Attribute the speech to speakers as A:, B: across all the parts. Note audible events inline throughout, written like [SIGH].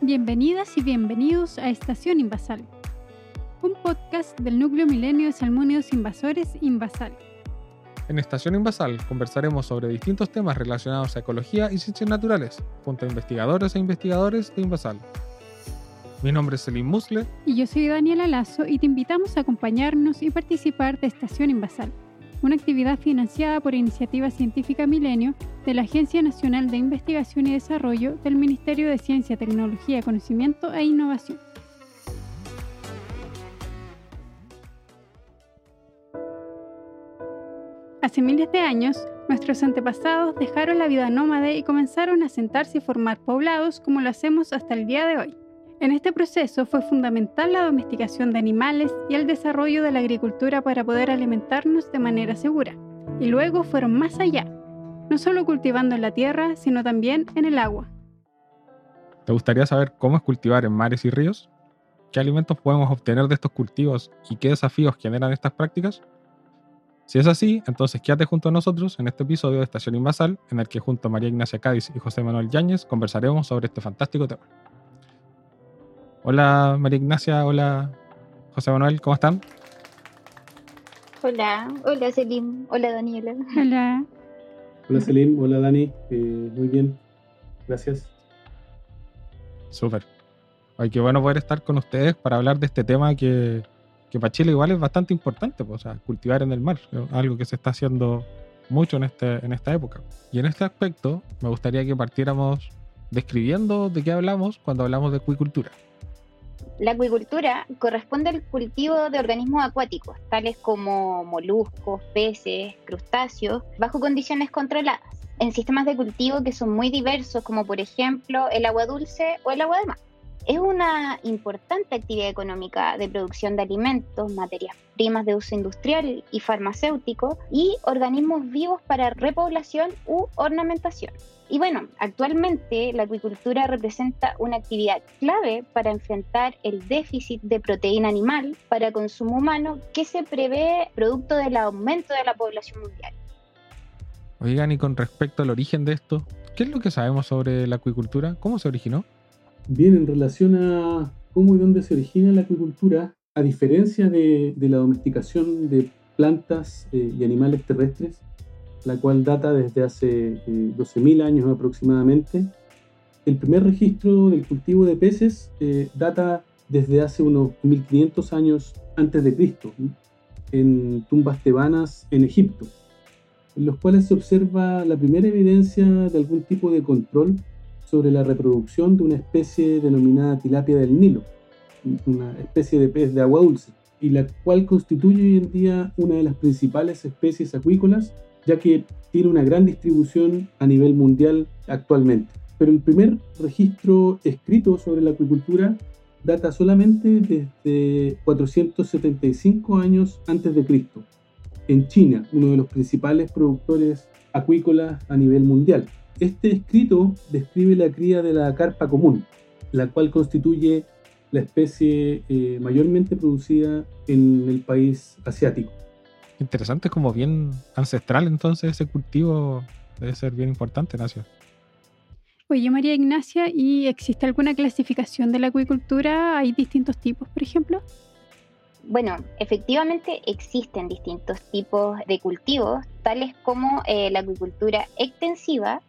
A: Bienvenidas y bienvenidos a Estación Invasal, un podcast del núcleo milenio de salmónidos invasores Invasal.
B: En Estación Invasal conversaremos sobre distintos temas relacionados a ecología y ciencias naturales, junto a investigadores e investigadores de Invasal. Mi nombre es Selim Musle.
A: Y yo soy Daniela Lazo y te invitamos a acompañarnos y participar de Estación Invasal, una actividad financiada por Iniciativa Científica Milenio de la Agencia Nacional de Investigación y Desarrollo del Ministerio de Ciencia, Tecnología, Conocimiento e Innovación. Hace miles de años, nuestros antepasados dejaron la vida nómade y comenzaron a sentarse y formar poblados como lo hacemos hasta el día de hoy. En este proceso fue fundamental la domesticación de animales y el desarrollo de la agricultura para poder alimentarnos de manera segura. Y luego fueron más allá, no solo cultivando en la tierra, sino también en el agua.
B: ¿Te gustaría saber cómo es cultivar en mares y ríos? ¿Qué alimentos podemos obtener de estos cultivos y qué desafíos generan estas prácticas? Si es así, entonces quédate junto a nosotros en este episodio de Estación Invasal, en el que junto a María Ignacia Cádiz y José Manuel Yáñez conversaremos sobre este fantástico tema. Hola María Ignacia, hola José Manuel, ¿cómo están?
C: Hola, hola Selim, hola Daniela.
A: Hola.
D: Hola Selim, hola Dani, eh, muy bien, gracias.
B: Súper. Ay, qué bueno poder estar con ustedes para hablar de este tema que, que para Chile igual es bastante importante, pues, cultivar en el mar, algo que se está haciendo mucho en, este, en esta época. Y en este aspecto me gustaría que partiéramos describiendo de qué hablamos cuando hablamos de acuicultura.
C: La acuicultura corresponde al cultivo de organismos acuáticos, tales como moluscos, peces, crustáceos, bajo condiciones controladas, en sistemas de cultivo que son muy diversos, como por ejemplo el agua dulce o el agua de mar. Es una importante actividad económica de producción de alimentos, materias primas de uso industrial y farmacéutico y organismos vivos para repoblación u ornamentación. Y bueno, actualmente la acuicultura representa una actividad clave para enfrentar el déficit de proteína animal para consumo humano que se prevé producto del aumento de la población mundial.
B: Oigan, y con respecto al origen de esto, ¿qué es lo que sabemos sobre la acuicultura? ¿Cómo se originó?
D: Bien, en relación a cómo y dónde se origina la acuicultura, a diferencia de, la domesticación de plantas eh, y animales terrestres, la cual data desde hace 12.000 eh, años aproximadamente. El primer registro del cultivo de peces eh, data desde hace unos 1500 años antes de Cristo, en tumbas tebanas en Egipto, en los cuales se observa la primera evidencia de algún tipo de control sobre la reproducción de una especie denominada tilapia del Nilo, una especie de pez de agua dulce, y la cual constituye hoy en día una de las principales especies acuícolas ya que tiene una gran distribución a nivel mundial actualmente. Pero el primer registro escrito sobre la acuicultura data solamente desde 475 años antes de Cristo, en China, uno de los principales productores acuícolas a nivel mundial. Este escrito describe la cría de la carpa común, la cual constituye la especie eh, mayormente producida en el país asiático.
B: Interesante, como bien ancestral entonces ese cultivo debe ser bien importante, Nacio.
A: Oye, María Ignacia, ¿y existe alguna clasificación de la acuicultura? ¿Hay distintos tipos, por ejemplo?
C: Bueno, efectivamente existen distintos tipos de cultivos, tales como eh, la acuicultura extensiva,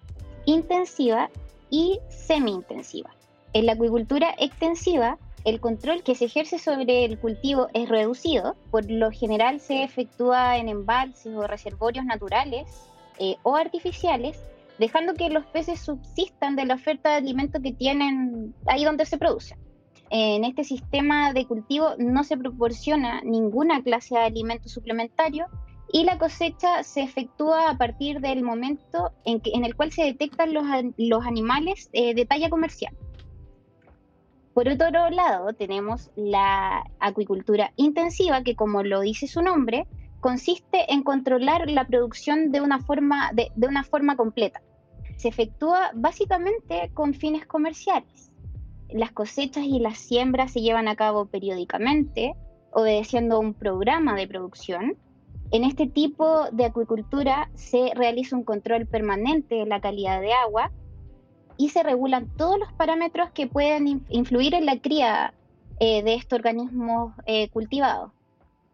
C: intensiva y semi-intensiva. En la acuicultura extensiva el control que se ejerce sobre el cultivo es reducido, por lo general se efectúa en embalses o reservorios naturales eh, o artificiales, dejando que los peces subsistan de la oferta de alimento que tienen ahí donde se producen. En este sistema de cultivo no se proporciona ninguna clase de alimento suplementario y la cosecha se efectúa a partir del momento en, que, en el cual se detectan los, los animales eh, de talla comercial. Por otro lado, tenemos la acuicultura intensiva, que como lo dice su nombre, consiste en controlar la producción de una forma, de, una forma completa. Se efectúa básicamente con fines comerciales. Las cosechas y las siembras se llevan a cabo periódicamente, obedeciendo un programa de producción. En este tipo de acuicultura se realiza un control permanente de la calidad de agua y se regulan todos los parámetros que pueden influir en la cría eh, de estos organismos eh, cultivados.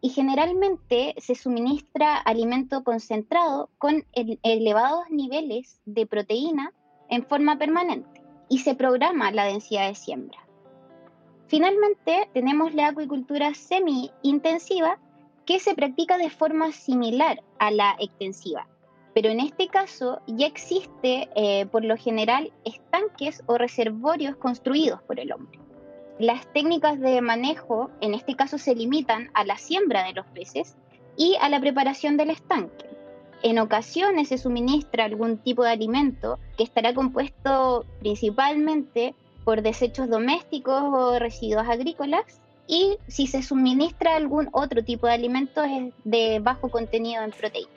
C: Y generalmente se suministra alimento concentrado con elevados niveles de proteína en forma permanente y se programa la densidad de siembra. Finalmente, tenemos la acuicultura semi-intensiva que se practica de forma similar a la extensiva, pero en este caso ya existe eh, por lo general estanques o reservorios construidos por el hombre. Las técnicas de manejo en este caso se limitan a la siembra de los peces y a la preparación del estanque. En ocasiones se suministra algún tipo de alimento que estará compuesto principalmente por desechos domésticos o residuos agrícolas y si se suministra algún otro tipo de alimento es de bajo contenido en proteína.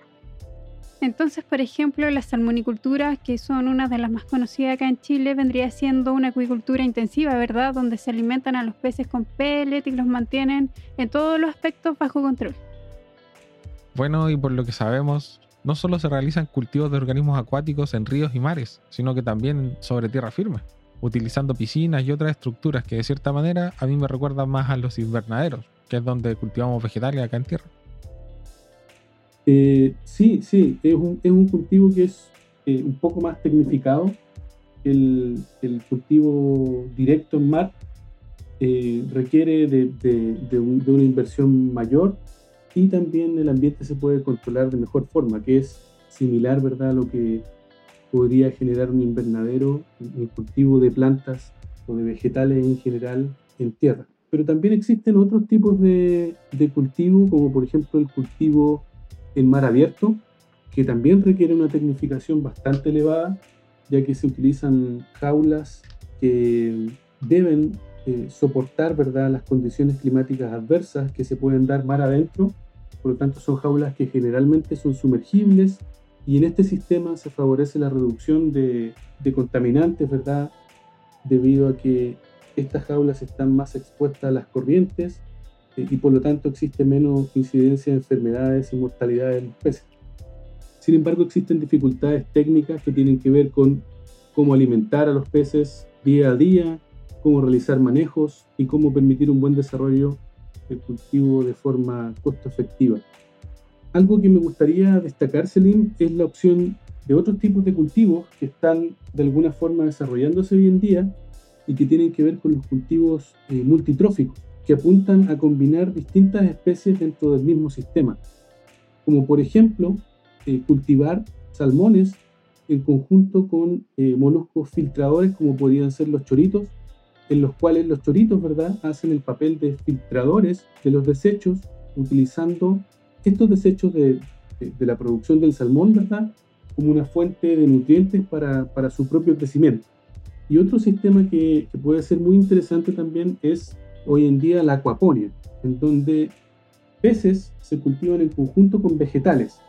A: Entonces, por ejemplo, las salmoniculturas, que son una de las más conocidas acá en Chile, vendría siendo una acuicultura intensiva, ¿verdad? Donde se alimentan a los peces con pellet y los mantienen en todos los aspectos bajo control.
B: Bueno, y por lo que sabemos, no solo se realizan cultivos de organismos acuáticos en ríos y mares, sino que también sobre tierra firme utilizando piscinas y otras estructuras que de cierta manera a mí me recuerdan más a los invernaderos, que es donde cultivamos vegetales acá en tierra.
D: Eh, sí, sí, es un, es un, cultivo que es eh, un poco más tecnificado. El, el cultivo directo en mar eh, requiere de, de, de, una inversión mayor y también el ambiente se puede controlar de mejor forma, que es similar ¿verdad? a lo que podría generar un invernadero, un cultivo de plantas o de vegetales en general en tierra. Pero también existen otros tipos de, de cultivo, como por ejemplo el cultivo en mar abierto, que también requiere una tecnificación bastante elevada, ya que se utilizan jaulas que deben eh, soportar ¿verdad? las condiciones climáticas adversas que se pueden dar mar adentro. Por lo tanto, son jaulas que generalmente son sumergibles y en este sistema se favorece la reducción de, contaminantes, ¿verdad? Debido a que estas jaulas están más expuestas a las corrientes eh, y por lo tanto existe menos incidencia de enfermedades y mortalidad en los peces. Sin embargo, existen dificultades técnicas que tienen que ver con cómo alimentar a los peces día a día, cómo realizar manejos y cómo permitir un buen desarrollo del cultivo de forma costo efectiva. Algo que me gustaría destacar, Selim, es la opción de otros tipos de cultivos que están de alguna forma desarrollándose hoy en día y que tienen que ver con los cultivos eh, multitróficos, que apuntan a combinar distintas especies dentro del mismo sistema. Como por ejemplo, eh, cultivar salmones en conjunto con eh, moluscos filtradores como podrían ser los choritos, en los cuales los choritos, ¿verdad?, hacen el papel de filtradores de los desechos utilizando estos desechos de, la producción del salmón, ¿verdad? Como una fuente de nutrientes para, su propio crecimiento. Y otro sistema que, puede ser muy interesante también es hoy en día la acuaponia, en donde peces se cultivan en conjunto con vegetales.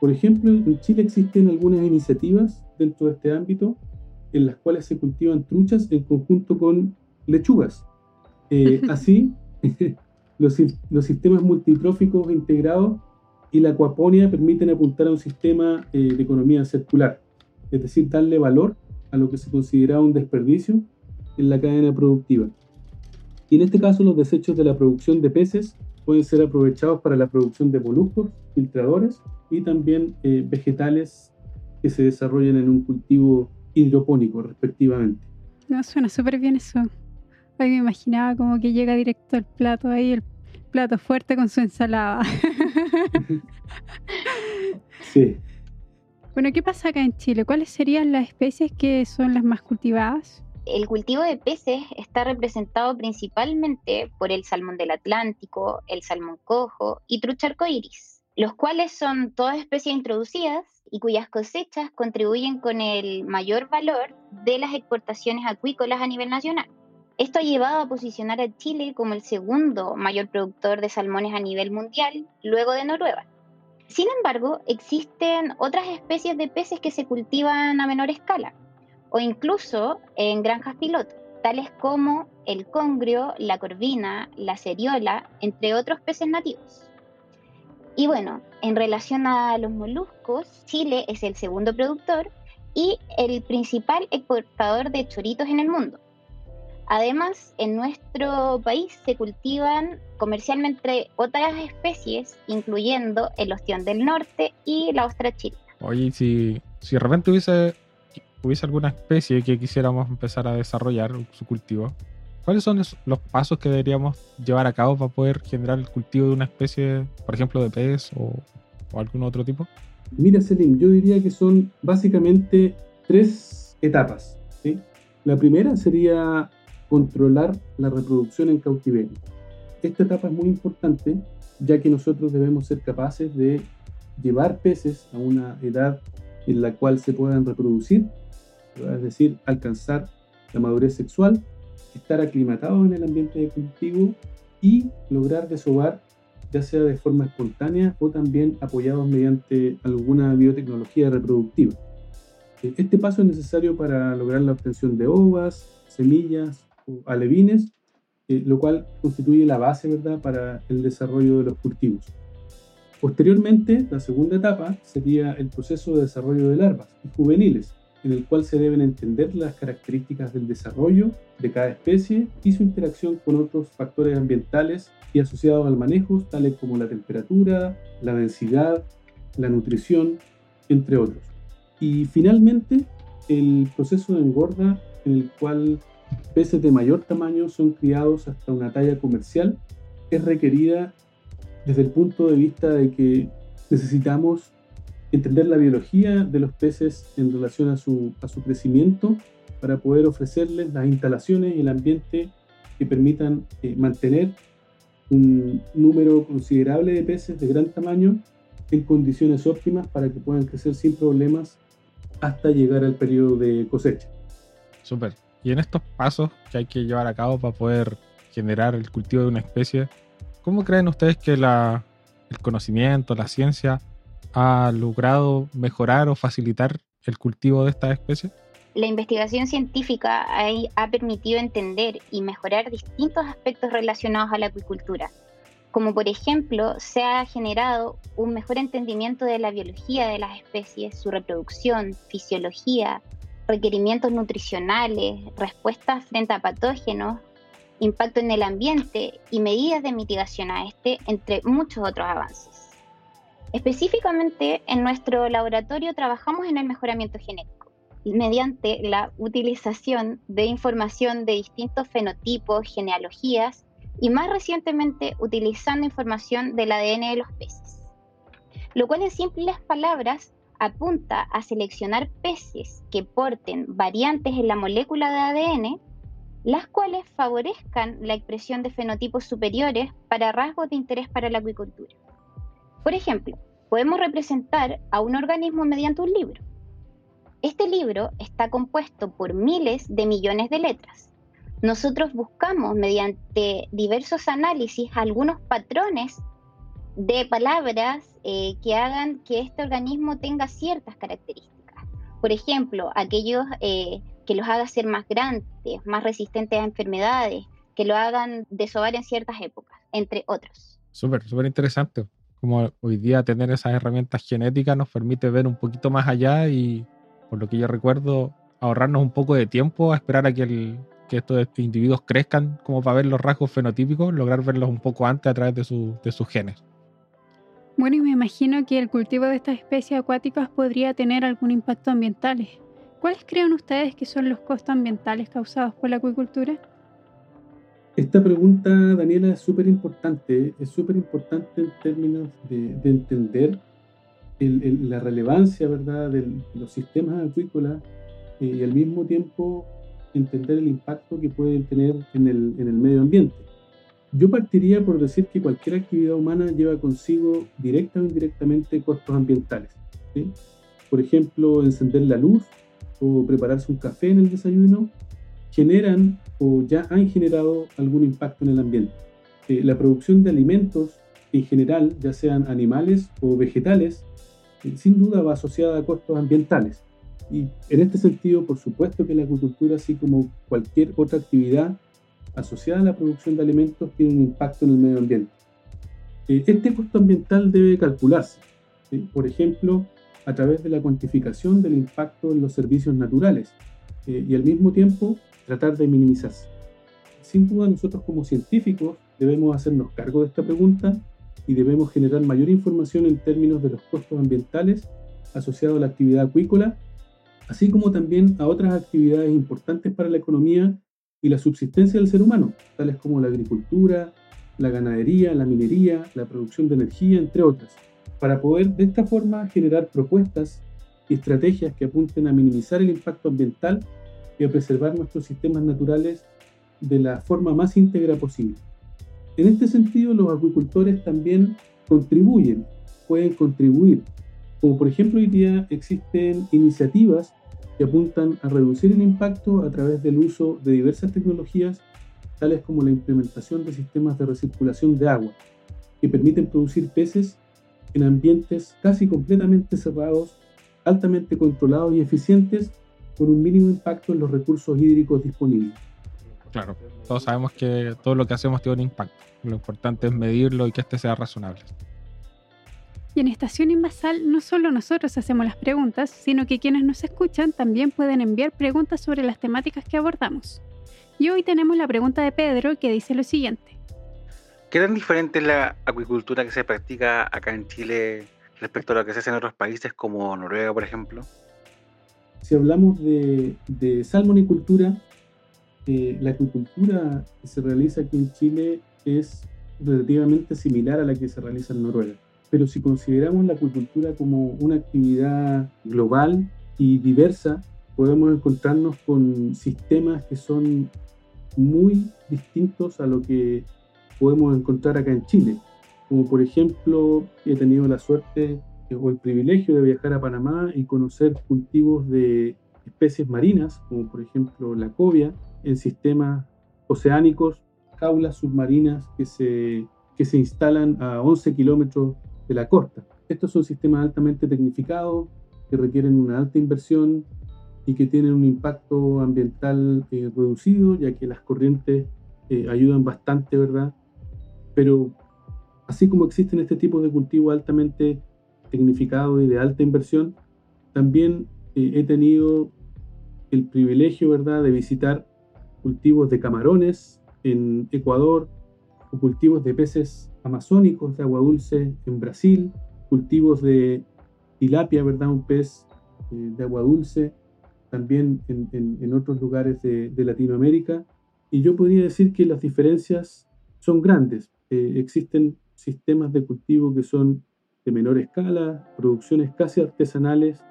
D: Por ejemplo, en Chile existen algunas iniciativas dentro de este ámbito en las cuales se cultivan truchas en conjunto con lechugas. Eh, [LAUGHS] así, los, sistemas multitróficos integrados y la acuaponia permiten apuntar a un sistema eh, de economía circular, es decir, darle valor a lo que se considera un desperdicio en la cadena productiva. Y en este caso los desechos de la producción de peces pueden ser aprovechados para la producción de moluscos, filtradores y también eh, vegetales que se desarrollan en un cultivo hidropónico respectivamente.
A: No, suena súper bien eso. Hoy me imaginaba como que llega directo al plato ahí, el plato fuerte con su ensalada. [LAUGHS]
D: sí.
A: Bueno, ¿qué pasa acá en Chile? ¿Cuáles serían las especies que son las más cultivadas?
C: El cultivo de peces está representado principalmente por el salmón del Atlántico, el salmón cojo y trucha arcoíris, los cuales son todas especies introducidas y cuyas cosechas contribuyen con el mayor valor de las exportaciones acuícolas a nivel nacional. Esto ha llevado a posicionar a Chile como el segundo mayor productor de salmones a nivel mundial, luego de Noruega. Sin embargo, existen otras especies de peces que se cultivan a menor escala, o incluso en granjas piloto, tales como el congrio, la corvina, la ceriola, entre otros peces nativos. Y bueno, en relación a los moluscos, Chile es el segundo productor y el principal exportador de choritos en el mundo. Además, en nuestro país se cultivan comercialmente otras especies, incluyendo el ostión del norte y la ostra chilena.
B: Oye, si, si de repente hubiese, hubiese alguna especie que quisiéramos empezar a desarrollar su cultivo, ¿cuáles son los pasos que deberíamos llevar a cabo para poder generar el cultivo de una especie, por ejemplo, de pez o, o algún otro tipo?
D: Mira, Selim, yo diría que son básicamente tres etapas. ¿sí? La primera sería controlar la reproducción en cautiverio. Esta etapa es muy importante ya que nosotros debemos ser capaces de llevar peces a una edad en la cual se puedan reproducir, es decir, alcanzar la madurez sexual, estar aclimatados en el ambiente de cultivo y lograr desovar ya sea de forma espontánea o también apoyados mediante alguna biotecnología reproductiva. Este paso es necesario para lograr la obtención de ovas, semillas alevines, eh, lo cual constituye la base ¿verdad? para el desarrollo de los cultivos. Posteriormente, la segunda etapa sería el proceso de desarrollo de larvas y juveniles, en el cual se deben entender las características del desarrollo de cada especie y su interacción con otros factores ambientales y asociados al manejo, tales como la temperatura, la densidad, la nutrición, entre otros. Y finalmente, el proceso de engorda en el cual peces de mayor tamaño son criados hasta una talla comercial es requerida desde el punto de vista de que necesitamos entender la biología de los peces en relación a su, a su crecimiento para poder ofrecerles las instalaciones y el ambiente que permitan eh, mantener un número considerable de peces de gran tamaño en condiciones óptimas para que puedan crecer sin problemas hasta llegar al periodo de cosecha.
B: Súper. Y en estos pasos que hay que llevar a cabo para poder generar el cultivo de una especie, ¿cómo creen ustedes que la, el conocimiento, la ciencia ha logrado mejorar o facilitar el cultivo de estas especies?
C: La investigación científica ha, permitido entender y mejorar distintos aspectos relacionados a la acuicultura, como por ejemplo se ha generado un mejor entendimiento de la biología de las especies, su reproducción, fisiología, requerimientos nutricionales, respuestas frente a patógenos, impacto en el ambiente y medidas de mitigación a este, entre muchos otros avances. Específicamente, en nuestro laboratorio trabajamos en el mejoramiento genético mediante la utilización de información de distintos fenotipos, genealogías y más recientemente utilizando información del ADN de los peces. Lo cual en simples palabras apunta a seleccionar peces que porten variantes en la molécula de ADN, las cuales favorezcan la expresión de fenotipos superiores para rasgos de interés para la acuicultura. Por ejemplo, podemos representar a un organismo mediante un libro. Este libro está compuesto por miles de millones de letras. Nosotros buscamos mediante diversos análisis algunos patrones de palabras eh, que hagan que este organismo tenga ciertas características. Por ejemplo, aquellos eh, que los haga ser más grandes, más resistentes a enfermedades, que lo hagan desovar en ciertas épocas, entre otros.
B: Súper, súper interesante como hoy día tener esas herramientas genéticas nos permite ver un poquito más allá y, por lo que yo recuerdo, ahorrarnos un poco de tiempo a esperar a que, estos individuos crezcan como para ver los rasgos fenotípicos, lograr verlos un poco antes a través de, de sus genes.
A: Bueno, y me imagino que el cultivo de estas especies acuáticas podría tener algún impacto ambiental. ¿Cuáles creen ustedes que son los costos ambientales causados por la acuicultura?
D: Esta pregunta, Daniela, es súper importante. Es súper importante en términos de, entender la relevancia ¿verdad? de los sistemas acuícolas y al mismo tiempo entender el impacto que pueden tener en el, en el medio ambiente. Yo partiría por decir que cualquier actividad humana lleva consigo directa o indirectamente costos ambientales. Por ejemplo, encender la luz o prepararse un café en el desayuno generan o ya han generado algún impacto en el ambiente. Eh, la producción de alimentos en general, ya sean animales o vegetales, eh, sin duda va asociada a costos ambientales. Y en este sentido, por supuesto que la agricultura, así como cualquier otra actividad asociada a la producción de alimentos, tiene un impacto en el medio ambiente. Eh, este costo ambiental debe calcularse. Por ejemplo, a través de la cuantificación del impacto en los servicios naturales eh, y al mismo tiempo tratar de minimizarse. Sin duda nosotros como científicos debemos hacernos cargo de esta pregunta y debemos generar mayor información en términos de los costos ambientales asociados a la actividad acuícola, así como también a otras actividades importantes para la economía y la subsistencia del ser humano, tales como la agricultura, la ganadería, la minería, la producción de energía, entre otras, para poder de esta forma generar propuestas y estrategias que apunten a minimizar el impacto ambiental y a preservar nuestros sistemas naturales de la forma más íntegra posible. En este sentido, los acuicultores también contribuyen, pueden contribuir, como por ejemplo hoy día existen iniciativas que apuntan a reducir el impacto a través del uso de diversas tecnologías, tales como la implementación de sistemas de recirculación de agua, que permiten producir peces en ambientes casi completamente cerrados, altamente controlados y eficientes, con un mínimo impacto en los recursos hídricos disponibles.
B: Claro, todos sabemos que todo lo que hacemos tiene un impacto. Lo importante es medirlo y que este sea razonable.
A: Y en Estación Invasal no solo nosotros hacemos las preguntas, sino que quienes nos escuchan también pueden enviar preguntas sobre las temáticas que abordamos. Y hoy tenemos la pregunta de Pedro que dice lo siguiente.
E: ¿Qué tan diferente es la acuicultura que se practica acá en Chile respecto a lo que se hace en otros países como Noruega, por ejemplo?
D: Si hablamos de, de salmonicultura, la acuicultura que se realiza aquí en Chile es relativamente similar a la que se realiza en Noruega. Pero si consideramos la acuicultura como una actividad global y diversa, podemos encontrarnos con sistemas que son muy distintos a lo que podemos encontrar acá en Chile. Como por ejemplo, he tenido la suerte o el privilegio de viajar a Panamá y conocer cultivos de especies marinas, como por ejemplo la cobia, en sistemas oceánicos, jaulas submarinas que se, que se instalan a 11 kilómetros de la costa. Estos son sistemas altamente tecnificados que requieren una alta inversión y que tienen un impacto ambiental eh, reducido, ya que las corrientes eh, ayudan bastante, ¿verdad? Pero así como existen este tipo de cultivos altamente tecnificados y de alta inversión, también eh, he tenido el privilegio, ¿verdad?, de visitar cultivos de camarones en Ecuador, cultivos de peces amazónicos de agua dulce en Brasil, cultivos de tilapia, ¿verdad? Un pez eh, de agua dulce, también en, otros lugares de, Latinoamérica. Y yo podría decir que las diferencias son grandes. Eh, existen sistemas de cultivo que son de menor escala, producciones casi artesanales,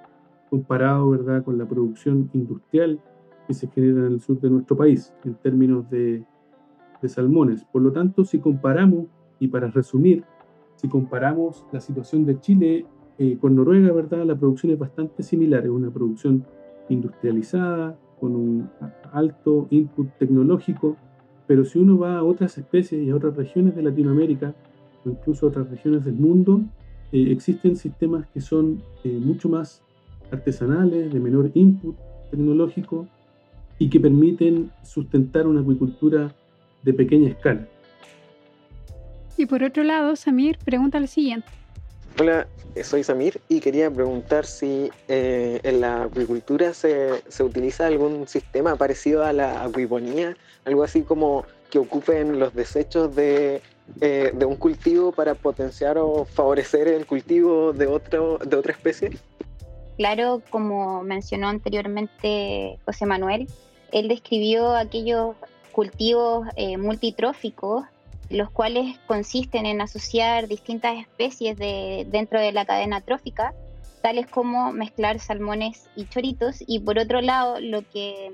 D: comparado ¿verdad? con la producción industrial que se genera en el sur de nuestro país en términos de, de salmones. Por lo tanto, si comparamos, y para resumir, si comparamos la situación de Chile eh, con Noruega, ¿verdad? La producción es bastante similar, es una producción industrializada, con un alto input tecnológico, pero si uno va a otras especies y a otras regiones de Latinoamérica, o incluso a otras regiones del mundo, eh, existen sistemas que son eh, mucho más artesanales, de menor input tecnológico, y que permiten sustentar una acuicultura de pequeña escala.
A: Y por otro lado, Samir pregunta lo siguiente.
F: Hola, soy Samir y quería preguntar si eh, en la acuicultura se, se, utiliza algún sistema parecido a la acuiponía, algo así como que ocupen los desechos de, eh, de un cultivo para potenciar o favorecer el cultivo de, otro, de otra especie.
C: Claro, como mencionó anteriormente José Manuel, él describió aquellos cultivos eh, multitróficos, los cuales consisten en asociar distintas especies de, dentro de la cadena trófica, tales como mezclar salmones y choritos. Y por otro lado, lo que,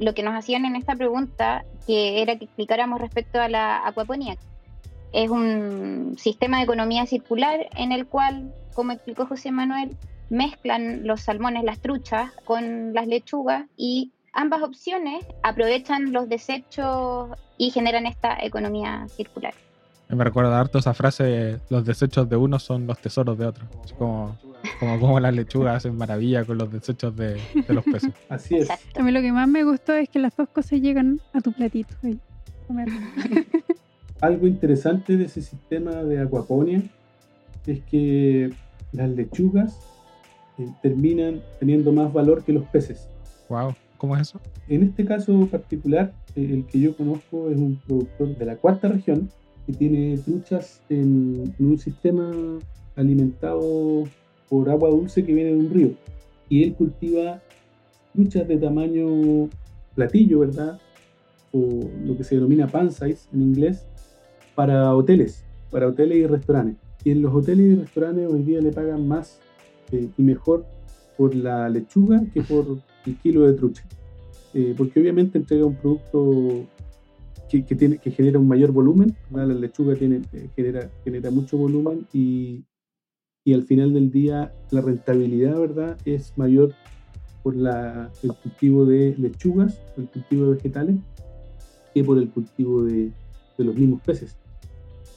C: lo que nos hacían en esta pregunta, que era que explicáramos respecto a la acuaponía. Es un sistema de economía circular en el cual, como explicó José Manuel, mezclan los salmones, las truchas, con las lechugas y ambas opciones aprovechan los desechos y generan esta economía circular.
B: Me recuerda harto esa frase, los desechos de uno son los tesoros de otro. Como, como, las lechugas hacen maravilla con los desechos de, los peces. [LAUGHS]
D: Así es.
A: A mí lo que más me gustó es que las dos cosas llegan a tu platito. [LAUGHS]
D: Algo interesante de ese sistema de acuaponia es que las lechugas eh, terminan teniendo más valor que los peces.
B: Wow, ¿cómo es eso?
D: En este caso particular, eh, el que yo conozco es un productor de la cuarta región que tiene truchas en, en un sistema alimentado por agua dulce que viene de un río. Y él cultiva truchas de tamaño platillo, ¿verdad? O lo que se denomina pan size en inglés, para hoteles, para hoteles y restaurantes. Y en los hoteles y restaurantes hoy día le pagan más eh, y mejor por la lechuga que por el kilo de trucha. Eh, porque obviamente entrega un producto que, que, tiene, que genera un mayor volumen. La lechuga tiene, eh, genera, genera mucho volumen y, y al final del día la rentabilidad, ¿verdad?, es mayor por la, el cultivo de lechugas, el cultivo de vegetales, que por el cultivo de, de los mismos peces.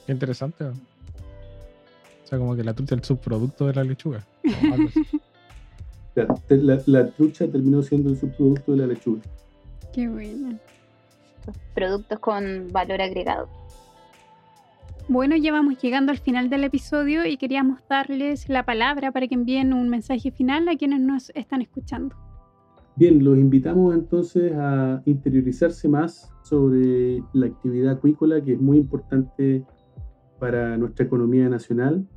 B: Qué interesante. O sea, como que la trucha es el subproducto de la lechuga. [LAUGHS]
D: La, trucha terminó siendo el subproducto de la lechuga.
A: Qué bueno.
C: Productos con valor agregado.
A: Bueno, ya vamos llegando al final del episodio y queríamos darles la palabra para que envíen un mensaje final a quienes nos están escuchando.
D: Bien, los invitamos entonces a interiorizarse más sobre la actividad acuícola, que es muy importante para nuestra economía nacional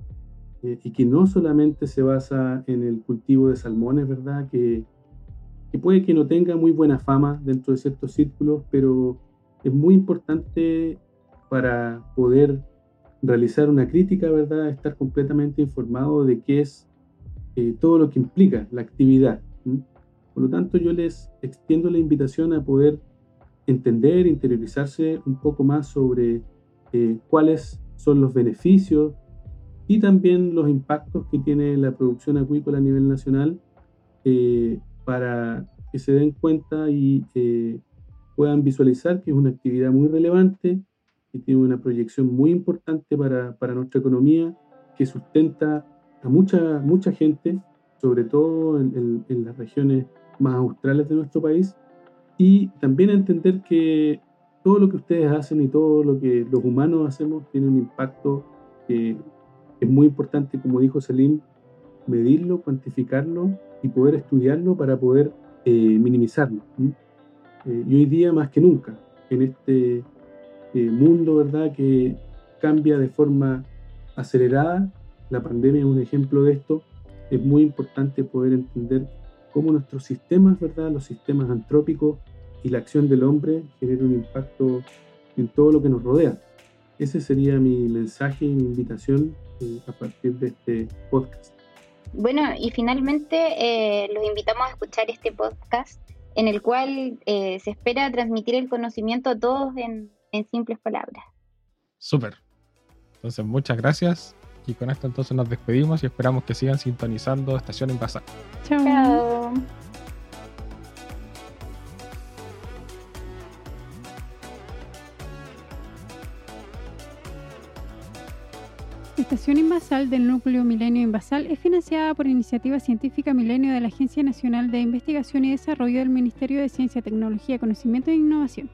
D: eh, y que no solamente se basa en el cultivo de salmones, ¿verdad? Que, que puede que no tenga muy buena fama dentro de ciertos círculos, pero es muy importante para poder realizar una crítica, ¿verdad? Estar completamente informado de qué es eh, todo lo que implica la actividad. ¿sí? Por lo tanto, yo les extiendo la invitación a poder entender, interiorizarse un poco más sobre eh, cuáles son los beneficios y también los impactos que tiene la producción acuícola a nivel nacional eh, para que se den cuenta y eh, puedan visualizar que es una actividad muy relevante, que tiene una proyección muy importante para, para nuestra economía, que sustenta a mucha, mucha gente, sobre todo en, en, en las regiones más australes de nuestro país, y también entender que todo lo que ustedes hacen y todo lo que los humanos hacemos tiene un impacto que es muy importante, como dijo Selim, medirlo, cuantificarlo y poder estudiarlo para poder eh, minimizarlo. Eh, y hoy día más que nunca, en este eh, mundo ¿verdad? que cambia de forma acelerada, la pandemia es un ejemplo de esto, es muy importante poder entender cómo nuestros sistemas, ¿verdad? los sistemas antrópicos y la acción del hombre genera un impacto en todo lo que nos rodea. Ese sería mi mensaje y mi invitación eh, a partir de este podcast.
C: Bueno, y finalmente eh, los invitamos a escuchar este podcast en el cual eh, se espera transmitir el conocimiento a todos en, en simples palabras.
B: Súper. Entonces, muchas gracias. Y con esto entonces nos despedimos y esperamos que sigan sintonizando Estación Invasal.
A: Chao.
C: Chao.
A: Estación Invasal del Núcleo Milenio Invasal es financiada por Iniciativa Científica Milenio de la Agencia Nacional de Investigación y Desarrollo del Ministerio de Ciencia, Tecnología, Conocimiento e Innovación.